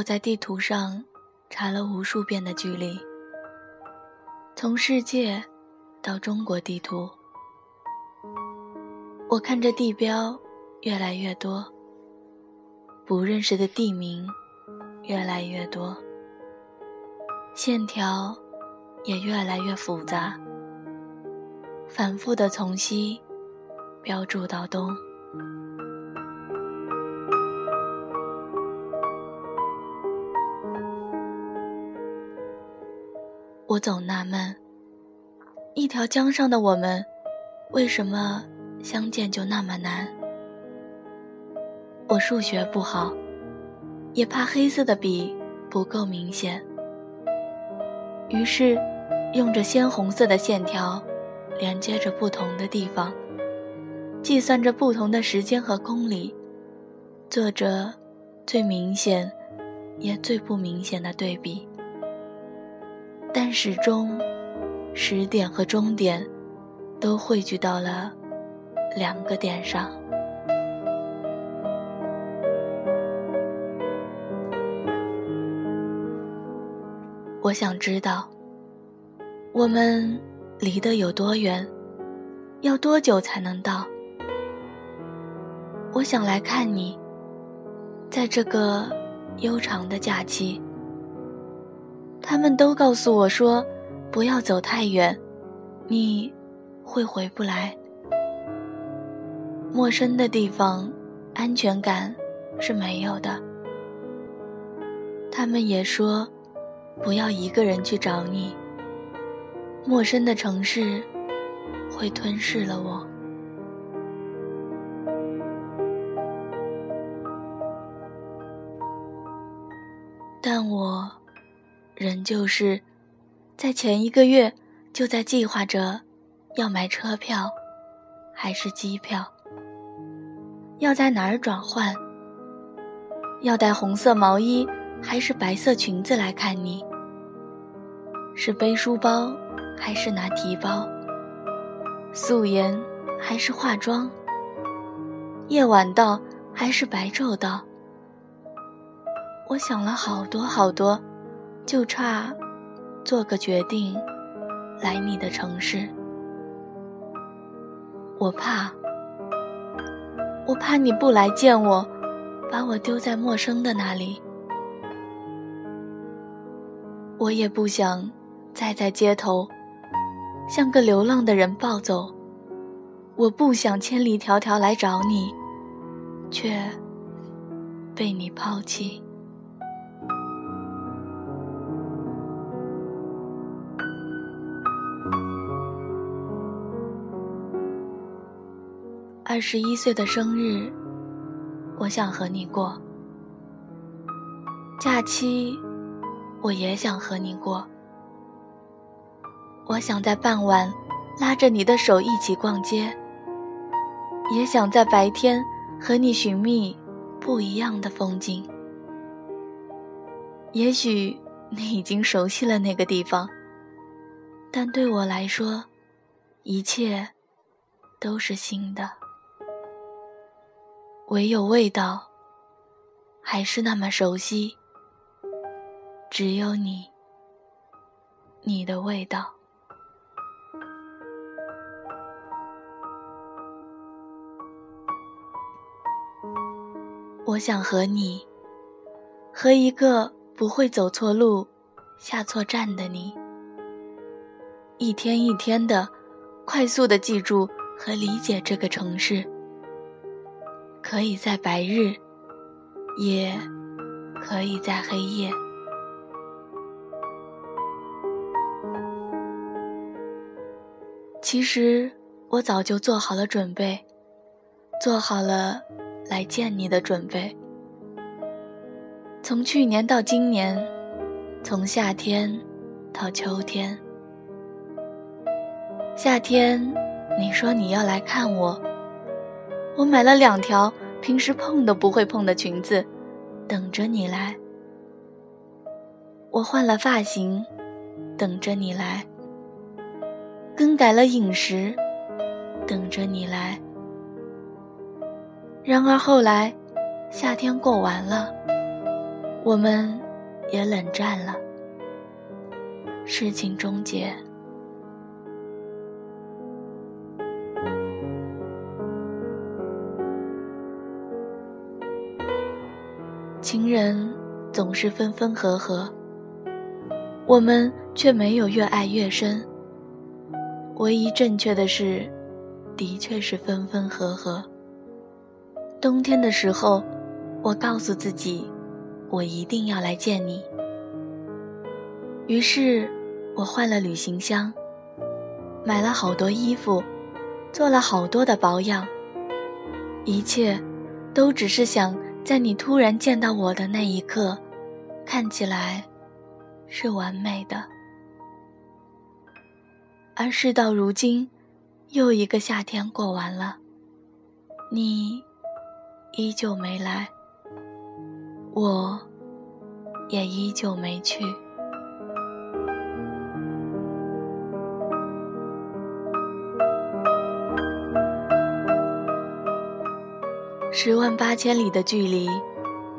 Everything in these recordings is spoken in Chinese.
我在地图上查了无数遍的距离，从世界到中国地图，我看着地标越来越多，不认识的地名越来越多，线条也越来越复杂，反复的从西标注到东。我总纳闷，一条江上的我们，为什么相见就那么难？我数学不好，也怕黑色的笔不够明显，于是用着鲜红色的线条，连接着不同的地方，计算着不同的时间和公里，做着最明显也最不明显的对比。但始终，始点和终点都汇聚到了两个点上。我想知道，我们离得有多远，要多久才能到？我想来看你，在这个悠长的假期。他们都告诉我说：“不要走太远，你会回不来。陌生的地方，安全感是没有的。”他们也说：“不要一个人去找你，陌生的城市会吞噬了我。”但我。仍旧是，在前一个月就在计划着，要买车票，还是机票，要在哪儿转换，要带红色毛衣还是白色裙子来看你，是背书包还是拿提包，素颜还是化妆，夜晚到还是白昼到，我想了好多好多。就差做个决定，来你的城市。我怕，我怕你不来见我，把我丢在陌生的那里。我也不想再在街头像个流浪的人暴走。我不想千里迢迢来找你，却被你抛弃。二十一岁的生日，我想和你过。假期，我也想和你过。我想在傍晚拉着你的手一起逛街，也想在白天和你寻觅不一样的风景。也许你已经熟悉了那个地方，但对我来说，一切都是新的。唯有味道，还是那么熟悉。只有你，你的味道。我想和你，和一个不会走错路、下错站的你，一天一天的，快速的记住和理解这个城市。可以在白日，也可以在黑夜。其实我早就做好了准备，做好了来见你的准备。从去年到今年，从夏天到秋天。夏天，你说你要来看我。我买了两条平时碰都不会碰的裙子，等着你来。我换了发型，等着你来。更改了饮食，等着你来。然而后来，夏天过完了，我们也冷战了，事情终结。情人总是分分合合，我们却没有越爱越深。唯一正确的是，的确是分分合合。冬天的时候，我告诉自己，我一定要来见你。于是，我换了旅行箱，买了好多衣服，做了好多的保养。一切，都只是想在你突然见到我的那一刻，看起来是完美的。而事到如今，又一个夏天过完了，你。依旧没来，我也依旧没去。十万八千里的距离，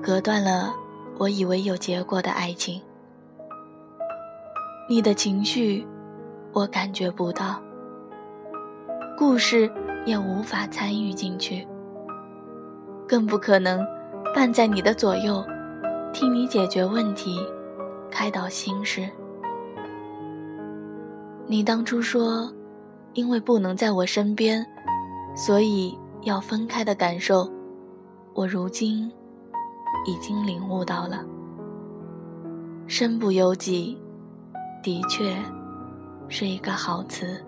隔断了我以为有结果的爱情。你的情绪，我感觉不到，故事也无法参与进去。更不可能伴在你的左右，替你解决问题，开导心事。你当初说，因为不能在我身边，所以要分开的感受，我如今已经领悟到了。身不由己，的确是一个好词。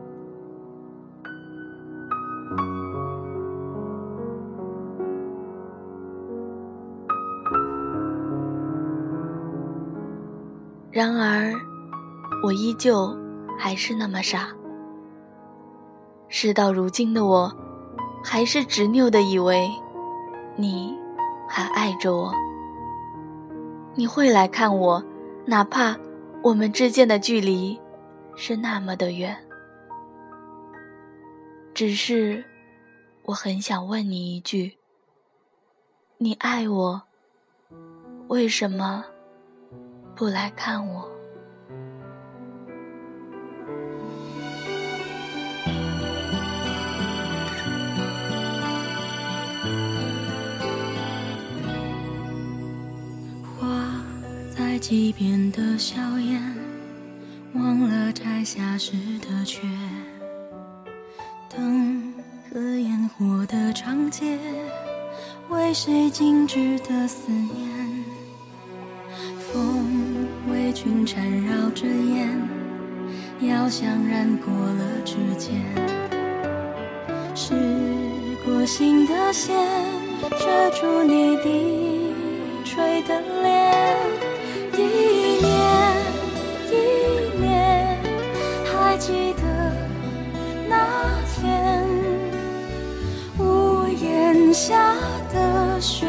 然而，我依旧还是那么傻。事到如今的我，还是执拗的以为，你还爱着我。你会来看我，哪怕我们之间的距离是那么的远。只是，我很想问你一句：你爱我，为什么？不来看我。在溪边的笑颜，忘了摘下时的缺。灯和烟火的长街，为谁静止的思念？风为君缠绕着烟，遥想染过了指尖。是过心的线，遮住你低垂的脸。一年一年，还记得那天，屋檐下的雪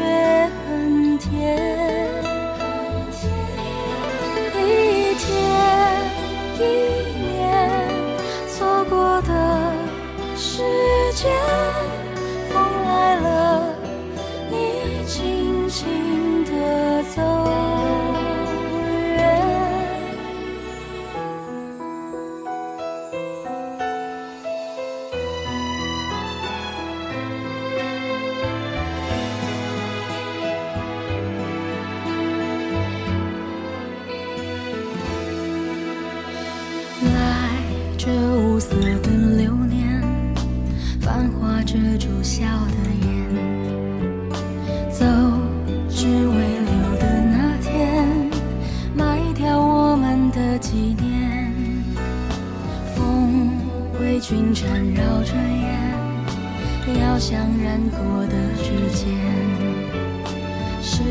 色的流年，繁华遮住笑的眼。走，只为留的那天，卖掉我们的纪念。风为君缠绕着眼，遥想染过的指尖。驶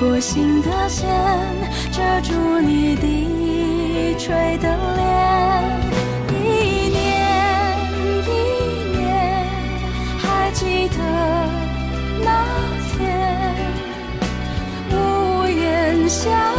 过心的线，遮住你低垂的脸。家